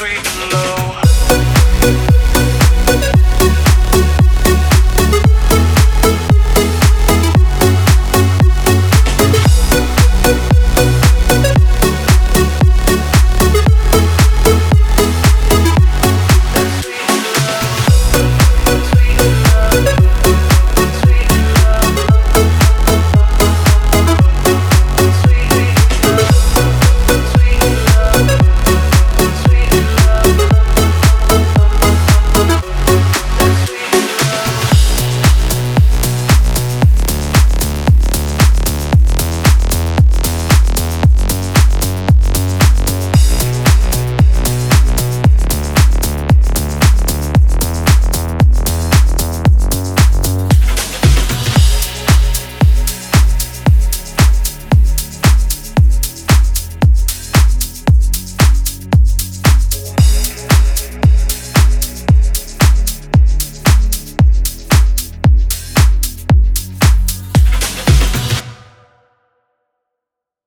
sweet and low.